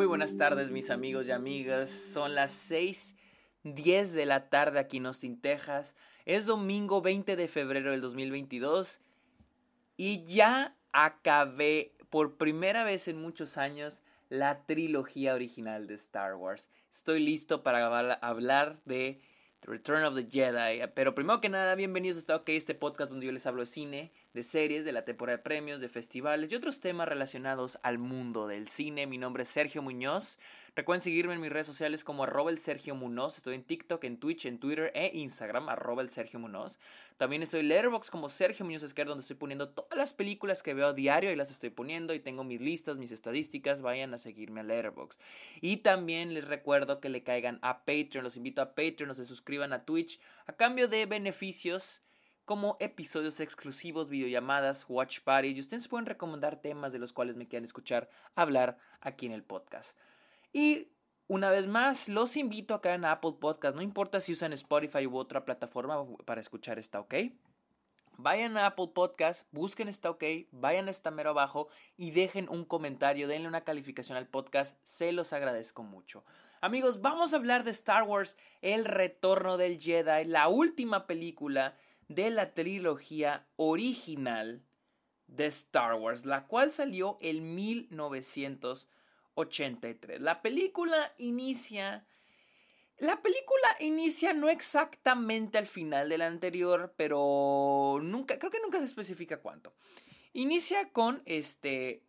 Muy buenas tardes mis amigos y amigas. Son las 6:10 de la tarde aquí en Austin, Texas. Es domingo 20 de febrero del 2022 y ya acabé por primera vez en muchos años la trilogía original de Star Wars. Estoy listo para hablar de The Return of the Jedi. Pero primero que nada, bienvenidos a este podcast donde yo les hablo de cine, de series, de la temporada de premios, de festivales y otros temas relacionados al mundo del cine. Mi nombre es Sergio Muñoz. Recuerden seguirme en mis redes sociales como arroba el Sergio Munoz. Estoy en TikTok, en Twitch, en Twitter e Instagram, arroba el Sergio Munoz. También estoy en Letterboxd como Sergio Muñoz Esquer, donde estoy poniendo todas las películas que veo a diario y las estoy poniendo. Y tengo mis listas, mis estadísticas. Vayan a seguirme a Letterboxd. Y también les recuerdo que le caigan a Patreon. Los invito a Patreon, o se suscriban a Twitch a cambio de beneficios como episodios exclusivos, videollamadas, watch parties y ustedes pueden recomendar temas de los cuales me quieran escuchar hablar aquí en el podcast. Y una vez más, los invito acá en Apple Podcast, no importa si usan Spotify u otra plataforma para escuchar esta, ¿ok? Vayan a Apple Podcast, busquen esta OK, vayan a esta mero abajo y dejen un comentario, denle una calificación al podcast, se los agradezco mucho. Amigos, vamos a hablar de Star Wars, El Retorno del Jedi, la última película de la trilogía original de Star Wars, la cual salió en 1983. La película inicia... La película inicia no exactamente al final de la anterior, pero nunca, creo que nunca se especifica cuánto. Inicia con este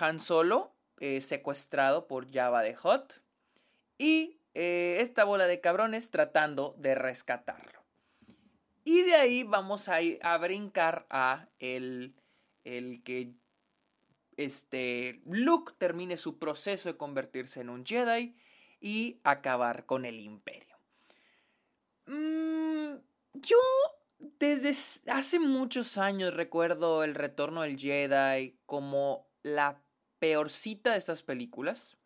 Han Solo eh, secuestrado por Java de Hot y eh, esta bola de cabrones tratando de rescatarlo. Y de ahí vamos a, a brincar a el, el que este, Luke termine su proceso de convertirse en un Jedi y acabar con el imperio. Mm, yo desde hace muchos años recuerdo el retorno del Jedi como la peorcita de estas películas.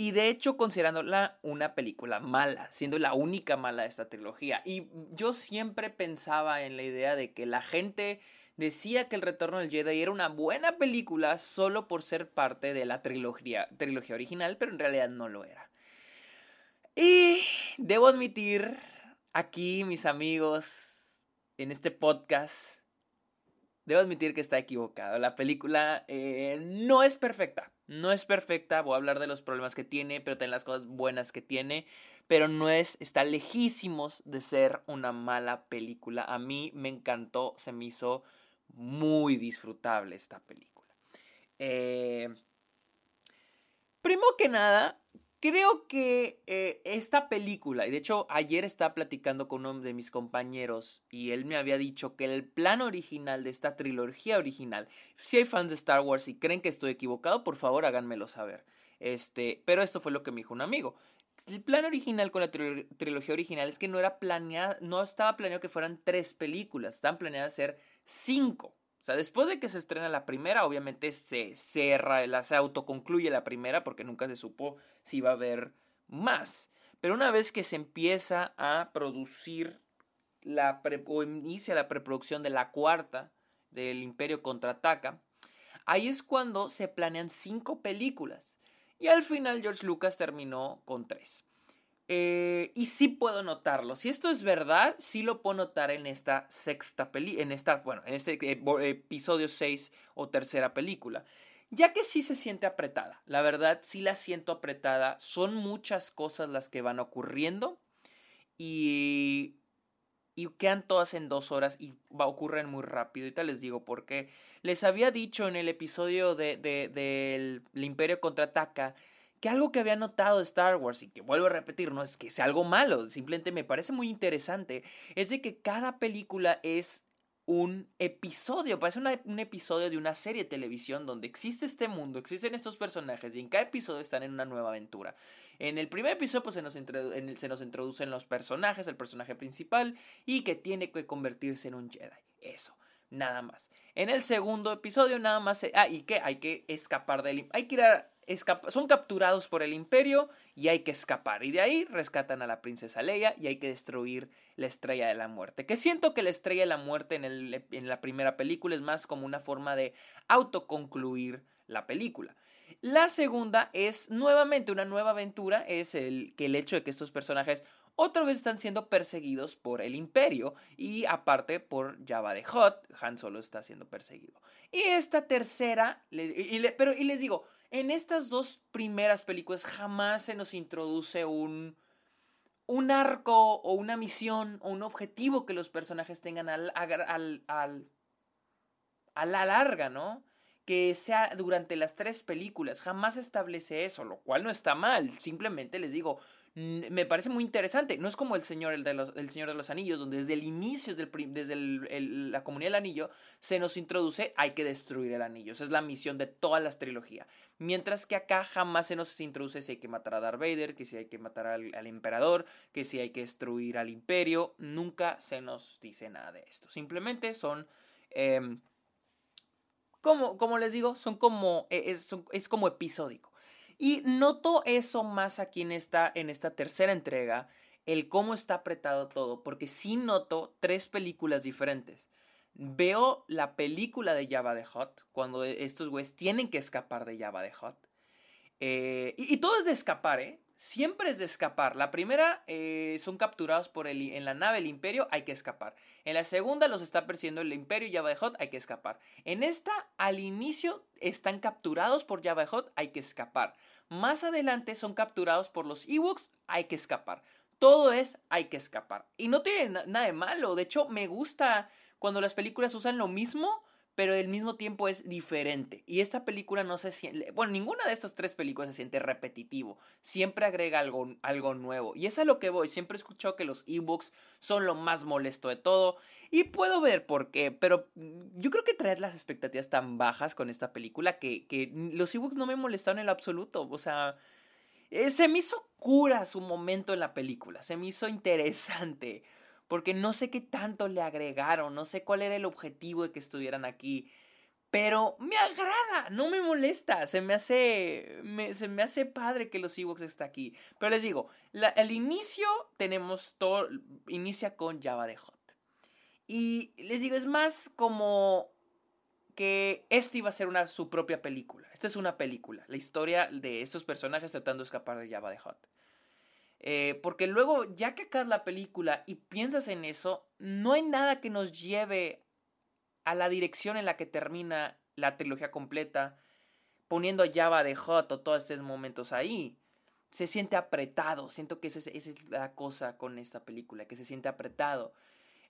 Y de hecho, considerándola una película mala, siendo la única mala de esta trilogía. Y yo siempre pensaba en la idea de que la gente decía que El Retorno del Jedi era una buena película solo por ser parte de la trilogía, trilogía original, pero en realidad no lo era. Y debo admitir aquí, mis amigos, en este podcast, debo admitir que está equivocado. La película eh, no es perfecta. No es perfecta, voy a hablar de los problemas que tiene, pero también las cosas buenas que tiene, pero no es, está lejísimos de ser una mala película. A mí me encantó, se me hizo muy disfrutable esta película. Eh, primero que nada, Creo que eh, esta película, y de hecho ayer estaba platicando con uno de mis compañeros y él me había dicho que el plan original de esta trilogía original, si hay fans de Star Wars y creen que estoy equivocado, por favor háganmelo saber. Este, pero esto fue lo que me dijo un amigo. El plan original con la trilogía original es que no era planeado, no estaba planeado que fueran tres películas, estaban planeadas ser cinco. O sea, después de que se estrena la primera, obviamente se cierra, se autoconcluye la primera porque nunca se supo si iba a haber más. Pero una vez que se empieza a producir la o inicia la preproducción de la cuarta del Imperio contraataca, ahí es cuando se planean cinco películas. Y al final George Lucas terminó con tres. Eh, y sí puedo notarlo. Si esto es verdad, sí lo puedo notar en esta sexta película, en esta, bueno, en este eh, episodio 6 o tercera película. Ya que sí se siente apretada. La verdad, sí la siento apretada. Son muchas cosas las que van ocurriendo. Y, y quedan todas en dos horas y va, ocurren muy rápido. Y tal les digo porque les había dicho en el episodio de, de, del Imperio contraataca que algo que había notado Star Wars y que vuelvo a repetir, no es que sea algo malo, simplemente me parece muy interesante, es de que cada película es un episodio, parece un episodio de una serie de televisión donde existe este mundo, existen estos personajes y en cada episodio están en una nueva aventura. En el primer episodio pues, se, nos se nos introducen los personajes, el personaje principal y que tiene que convertirse en un Jedi. Eso nada más. En el segundo episodio nada más... ah, y que hay que escapar del... Hay que ir a son capturados por el imperio y hay que escapar. Y de ahí rescatan a la princesa Leia y hay que destruir la estrella de la muerte. Que siento que la estrella de la muerte en, el, en la primera película es más como una forma de autoconcluir la película. La segunda es nuevamente una nueva aventura, es el, que el hecho de que estos personajes otra vez están siendo perseguidos por el imperio y aparte por Java de Hot, Han Solo está siendo perseguido. Y esta tercera, pero y les digo, en estas dos primeras películas jamás se nos introduce un, un arco o una misión o un objetivo que los personajes tengan al, al, a la larga, ¿no? Que sea durante las tres películas. Jamás establece eso, lo cual no está mal. Simplemente les digo, me parece muy interesante. No es como el Señor, el de los, el Señor de los Anillos, donde desde el inicio, desde, la comunidad del anillo, se nos introduce, hay que destruir el anillo. Esa es la misión de todas las trilogías. Mientras que acá jamás se nos introduce si hay que matar a Darth Vader, que si hay que matar al, emperador, que si hay que destruir al imperio. Nunca se nos dice nada de esto. Simplemente son... Em, como, como les digo, son como, e, es, es como episódico. Y noto eso más aquí en esta, en esta tercera entrega, el cómo está apretado todo, porque sí noto tres películas diferentes. Veo la película de Java de Hot, cuando estos güeyes tienen que escapar de Java de Hot. Eh, y, y, todo es de escapar, ¿eh? Siempre es de escapar. La primera eh, son capturados por el, en la nave del imperio, hay que escapar. En la segunda los está persiguiendo el imperio y de Hot, hay que escapar. En esta, al inicio, están capturados por de Hot, hay que escapar. Más adelante son capturados por los Ewoks, hay que escapar. Todo es hay que escapar. Y no tiene nada de malo. De hecho, me gusta cuando las películas usan lo mismo pero al mismo tiempo es diferente. Y esta película no se siente, bueno, ninguna de estas tres películas se siente repetitivo, siempre agrega algo, algo nuevo. Y es a lo que voy, siempre he escuchado que los ebooks son lo más molesto de todo. Y puedo ver por qué, pero yo creo que traer las expectativas tan bajas con esta película que, que los ebooks no me molestaron en absoluto. O sea, eh, se me hizo cura su momento en la película, se me hizo interesante porque no sé qué tanto le agregaron, no sé cuál era el objetivo de que estuvieran aquí. Pero me agrada, no me molesta, se me hace, se me hace padre que los Ewoks estén aquí. Pero les digo, el inicio tenemos todo, inicia con Java de Hot. Y les digo, es más como que este iba a ser una, su propia película. Esta es una película, la historia de estos personajes tratando de escapar de Java de Hot. Eh, porque luego, ya que acabas la película y piensas en eso, no hay nada que nos lleve a la dirección en la que termina la trilogía completa, poniendo Java de Hot o todos estos momentos ahí. Se siente apretado. Siento que esa es, la cosa con esta película, que se siente apretado.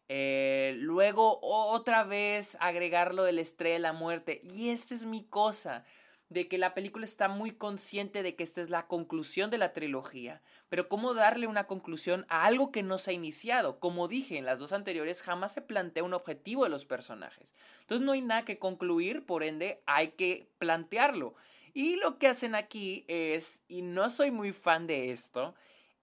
Eh, luego, otra vez, agregarlo del estrella de la muerte. Y esta es mi cosa de que la película está muy consciente de que esta es la conclusión de la trilogía, pero cómo darle una conclusión a algo que no se ha iniciado. Como dije en las dos anteriores, jamás se plantea un objetivo de los personajes. Entonces no hay nada que concluir, por ende hay que plantearlo. Y lo que hacen aquí es, y no soy muy fan de esto,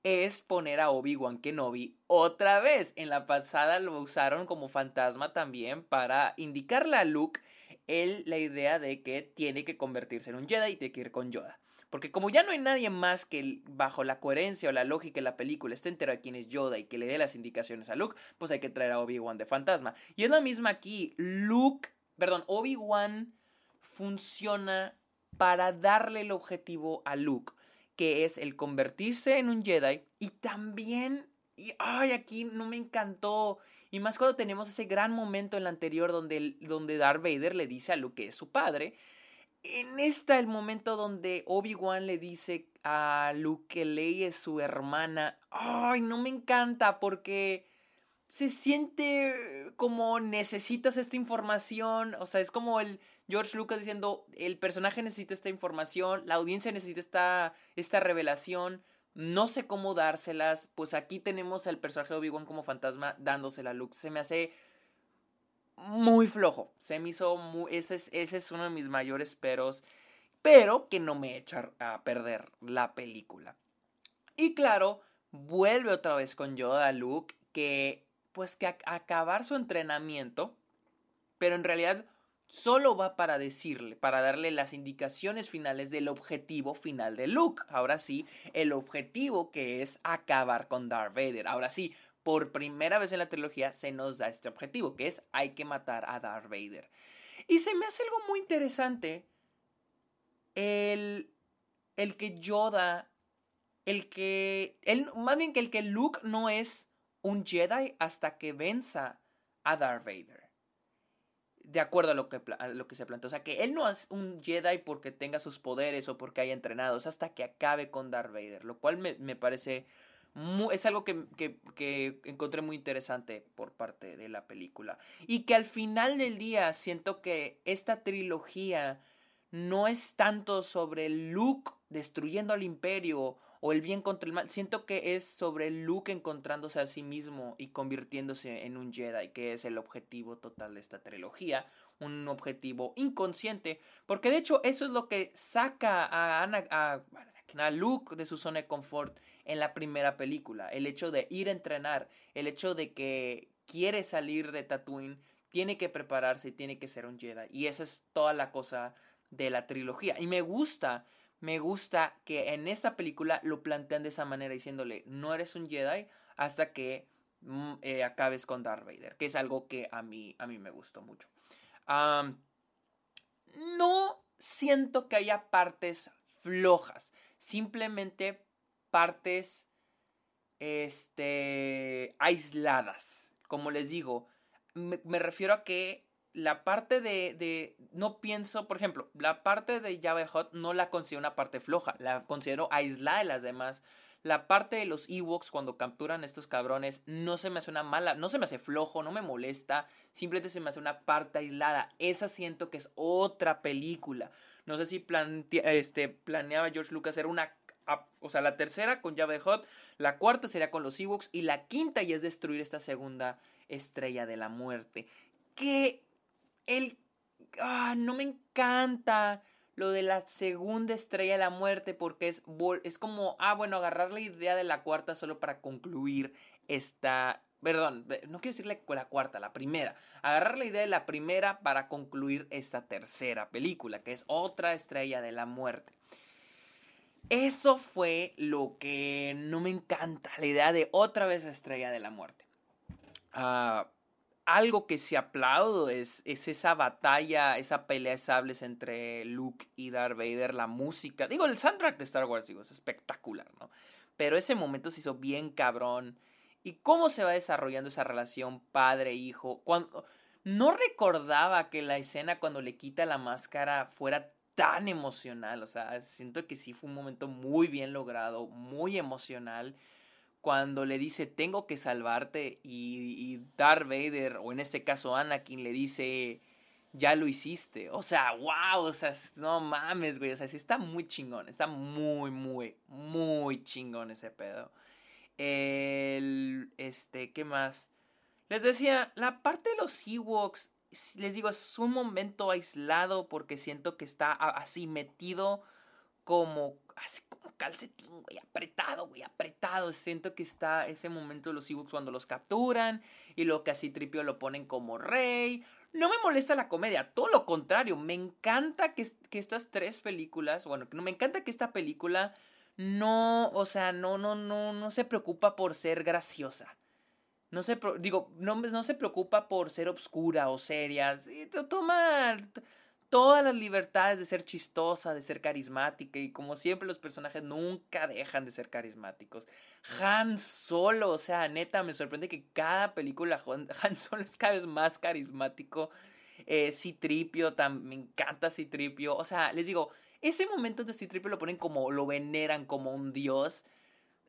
es poner a Obi-Wan Kenobi otra vez. En la pasada lo usaron como fantasma también para indicarle a Luke él la idea de que tiene que convertirse en un Jedi y tiene que ir con Yoda. Porque como ya no hay nadie más que bajo la coherencia o la lógica de la película esté entero de quién es Yoda y que le dé las indicaciones a Luke, pues hay que traer a Obi-Wan de fantasma. Y es la misma aquí. Luke, perdón, Obi-Wan funciona para darle el objetivo a Luke, que es el convertirse en un Jedi y también... Y, ay, aquí no me encantó y más cuando tenemos ese gran momento en la anterior donde, donde Darth Vader le dice a Luke que es su padre. En esta el momento donde Obi-Wan le dice a Luke que Leia es su hermana. Ay, no me encanta porque se siente como necesitas esta información. O sea, es como el George Lucas diciendo, el personaje necesita esta información, la audiencia necesita esta, esta revelación no sé cómo dárselas, pues aquí tenemos al personaje de Obi-Wan como fantasma dándosela a Luke. Se me hace muy flojo. Se me hizo muy... Ese es, ese es uno de mis mayores peros, pero que no me echa a perder la película. Y claro, vuelve otra vez con Yoda Luke, que pues que acabar su entrenamiento, pero en realidad solo va para decirle, para darle las indicaciones finales del objetivo final de Luke. Ahora sí, el objetivo que es acabar con Darth Vader. Ahora sí, por primera vez en la trilogía se nos da este objetivo, que es hay que matar a Darth Vader. Y se me hace algo muy interesante el, el que Yoda, el que, el, más bien que el que Luke no es un Jedi hasta que venza a Darth Vader. De acuerdo a lo que, lo que se planteó. O sea, que él no es un Jedi porque tenga sus poderes o porque haya entrenado. Es hasta que acabe con Darth Vader. Lo cual me, me parece es algo que, encontré muy interesante por parte de la película. Y que al final del día siento que esta trilogía no es tanto sobre Luke destruyendo al imperio o el bien contra el mal. Siento que es sobre Luke encontrándose a sí mismo y convirtiéndose en un Jedi, que es el objetivo total de esta trilogía. Un objetivo inconsciente, porque de hecho eso es lo que saca a, a, a Luke de su zona de confort en la primera película. El hecho de ir a entrenar, el hecho de que quiere salir de Tatooine, tiene que prepararse y tiene que ser un Jedi. Y esa es toda la cosa de la trilogía. Y me gusta, me gusta que en esta película lo plantean de esa manera, diciéndole, no eres un Jedi hasta que mm, eh, acabes con Darth Vader, que es algo que a mí, a mí me gustó mucho. no siento que haya partes flojas, simplemente partes este, aisladas. Como les digo, me, refiero a que la parte de, de, No pienso, por ejemplo, la parte de Java Hot no la considero una parte floja, la considero aislada de las demás. La parte de los Ewoks cuando capturan estos cabrones no se me hace una mala, no se me hace flojo, no me molesta, simplemente se me hace una parte aislada. Esa siento que es otra película. No sé si este, planeaba George Lucas hacer una o sea, la tercera con llave Hot, la cuarta sería con los Ewoks y la quinta ya es destruir esta segunda estrella de la muerte. Que el... Ah, no me encanta lo de la segunda estrella de la muerte porque es, es como, ah, bueno, agarrar la idea de la cuarta solo para concluir esta... Perdón, no quiero decirle la cuarta, la primera. Agarrar la idea de la primera para concluir esta tercera película, que es otra estrella de la muerte. Eso fue lo que no me encanta, la idea de otra vez Estrella de la Muerte. Ah, algo que se aplaudo es, es, esa batalla, esa pelea de sables entre Luke y Darth Vader, la música. Digo, el soundtrack de Star Wars, digo, es espectacular, ¿no? Pero ese momento se hizo bien cabrón. Y cómo se va desarrollando esa relación padre-hijo. Cuando no recordaba que la escena cuando le quita la máscara fuera tan emocional. O sea, siento que sí fue un momento muy bien logrado, muy emocional. Cuando le dice, tengo que salvarte. Y, y Darth Vader, o en este caso Anakin, le dice, ya lo hiciste. O sea, wow, o sea, no mames, güey. O sea, está muy chingón. Está muy, muy, muy chingón ese pedo. El, este, ¿qué más? Les decía, la parte de los Ewoks les digo, es un momento aislado porque siento que está así metido como calcetín, güey, apretado, güey, apretado. Siento que está ese momento de los Ewoks cuando los capturan y lo que así Tripio lo ponen como rey. No me molesta la comedia, todo lo contrario, me encanta que, que estas tres películas, bueno, me encanta que esta película no, o sea, no, no, no, no se preocupa por ser graciosa. No se, digo, no, no se preocupa por ser obscura o seria. toma todas las libertades de ser chistosa, de ser carismática. Y como siempre, los personajes nunca dejan de ser carismáticos. Han Solo, o sea, neta, me sorprende que cada película Han Solo es cada vez más carismático. Eh, Citripio, me encanta Citripio. O sea, les digo, ese momento de Citripio lo ponen como, lo veneran como un dios.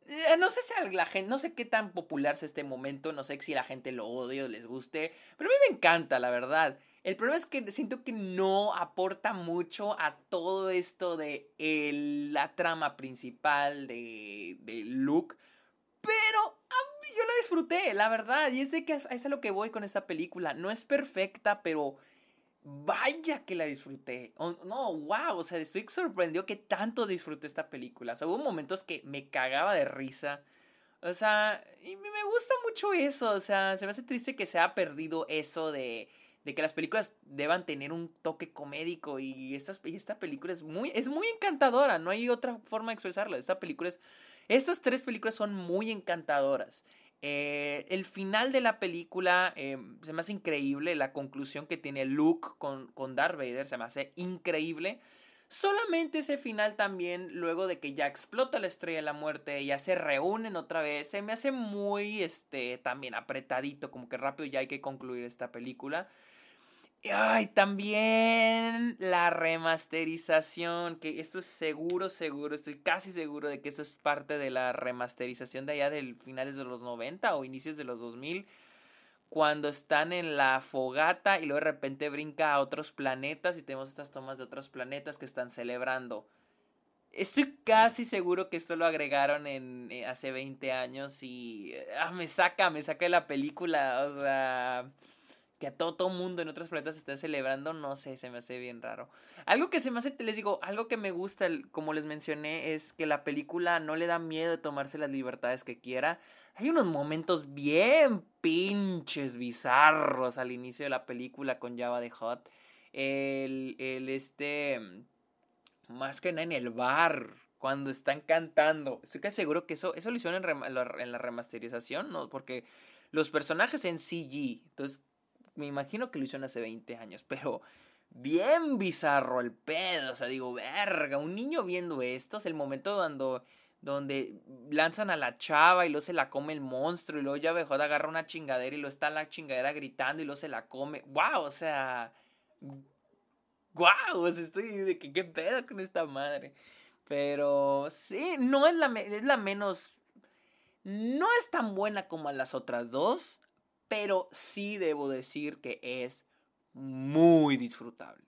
Eh, no sé si la gente, no sé qué tan popular es este momento, no sé si la gente lo odia o les guste, pero a mí me encanta, la verdad. El problema es que siento que no aporta mucho a todo esto de la trama principal de, de Luke, pero yo la disfruté, la verdad, y es que es, es a lo que voy con esta película. No es perfecta, pero Vaya que la disfruté. no, wow, o sea, estoy sorprendido que tanto disfruté esta película. O sea, hubo momentos que me cagaba de risa. O sea, y me gusta mucho eso. O sea, se me hace triste que se haya perdido eso de, de que las películas deban tener un toque comédico y esta, esta película es muy, es muy encantadora, no hay otra forma de expresarlo. Esta película es, estas tres películas son muy encantadoras. Eh, el final de la película eh, se me hace increíble, la conclusión que tiene Luke con, con Darth Vader se me hace increíble. Solamente ese final también, luego de que ya explota la estrella de la muerte, ya se reúnen otra vez, se me hace muy, este, también apretadito, como que rápido ya hay que concluir esta película. Ay, también la remasterización, que esto es seguro, seguro, estoy casi seguro de que esto es parte de la remasterización de allá del finales de los 90 o inicios de los 2000 cuando están en la fogata y luego de repente brinca a otros planetas y tenemos estas tomas de otros planetas que están celebrando. Estoy casi seguro que esto lo agregaron en eh, hace 20 años y ah, me saca, me saca de la película, o sea, que a todo, todo mundo en otros planetas esté celebrando, no sé, se me hace bien raro. Algo que se me hace, les digo, algo que me gusta, como les mencioné, es que la película no le da miedo de tomarse las libertades que quiera. Hay unos momentos bien pinches bizarros al inicio de la película con Java de Hot. El, el este, más que nada en el bar, cuando están cantando. Estoy casi seguro que eso, eso lo hicieron en, en la remasterización, ¿no? Porque los personajes en CG, entonces me imagino que lo hicieron hace 20 años, pero bien bizarro el pedo. O sea, digo, verga, un niño viendo esto es el momento cuando donde lanzan a la chava y luego se la come el monstruo y luego ya mejor agarra una chingadera y luego está la chingadera gritando y luego se la come. ¡Wow! O sea, ¡Wow! O estoy de que qué pedo con esta madre. Pero sí, no es la, es la menos... No es tan buena como las otras dos, pero sí debo decir que es muy disfrutable.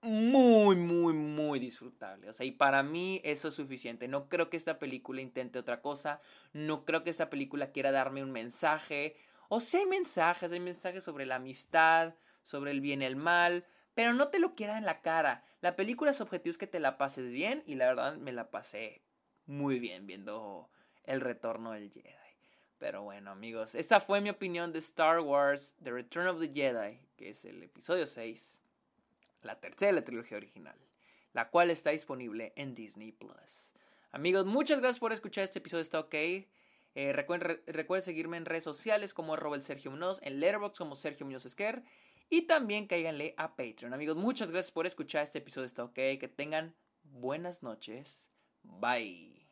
Muy, muy, muy disfrutable. O sea, y para mí eso es suficiente. No creo que esta película intente otra cosa. No creo que esta película quiera darme un mensaje. O sea, hay mensajes, hay mensajes sobre la amistad, sobre el bien y el mal, pero no te lo quiera en la cara. La película su objetivo es que te la pases bien y la verdad me la pasé muy bien viendo el retorno del Jedi. Pero bueno, amigos, esta fue mi opinión de Star Wars The Return of the Jedi, que es el episodio 6, la tercera de la trilogía original, la cual está disponible en Disney Plus. Amigos, muchas gracias por escuchar este episodio, está ok. Eh, recuerden, seguirme en redes sociales como arroba Sergio Munoz, en Letterboxd como Sergio Munoz Esquer y también cáiganle a Patreon. Amigos, muchas gracias por escuchar este episodio, está ok. Que tengan buenas noches. Bye.